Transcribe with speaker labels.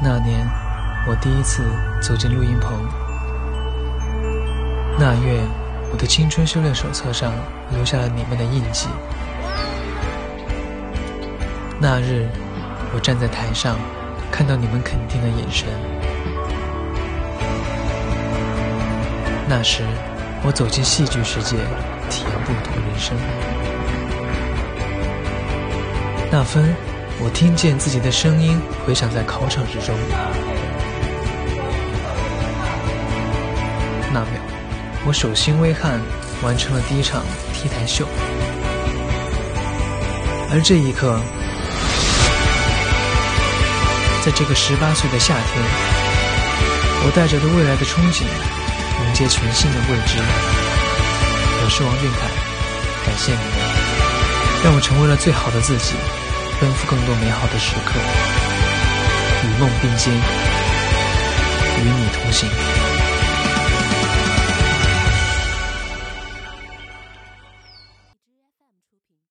Speaker 1: 那年，我第一次走进录音棚。那月，我的青春修炼手册上留下了你们的印记。那日，我站在台上，看到你们肯定的眼神。那时，我走进戏剧世界，体验不同人生。那分。我听见自己的声音回响在考场之中，那秒，我手心微汗，完成了第一场 T 台秀。而这一刻，在这个十八岁的夏天，我带着对未来的憧憬，迎接全新的未知。我是王俊凯，感谢你们，让我成为了最好的自己。奔赴更多美好的时刻，与梦并肩，与你同行。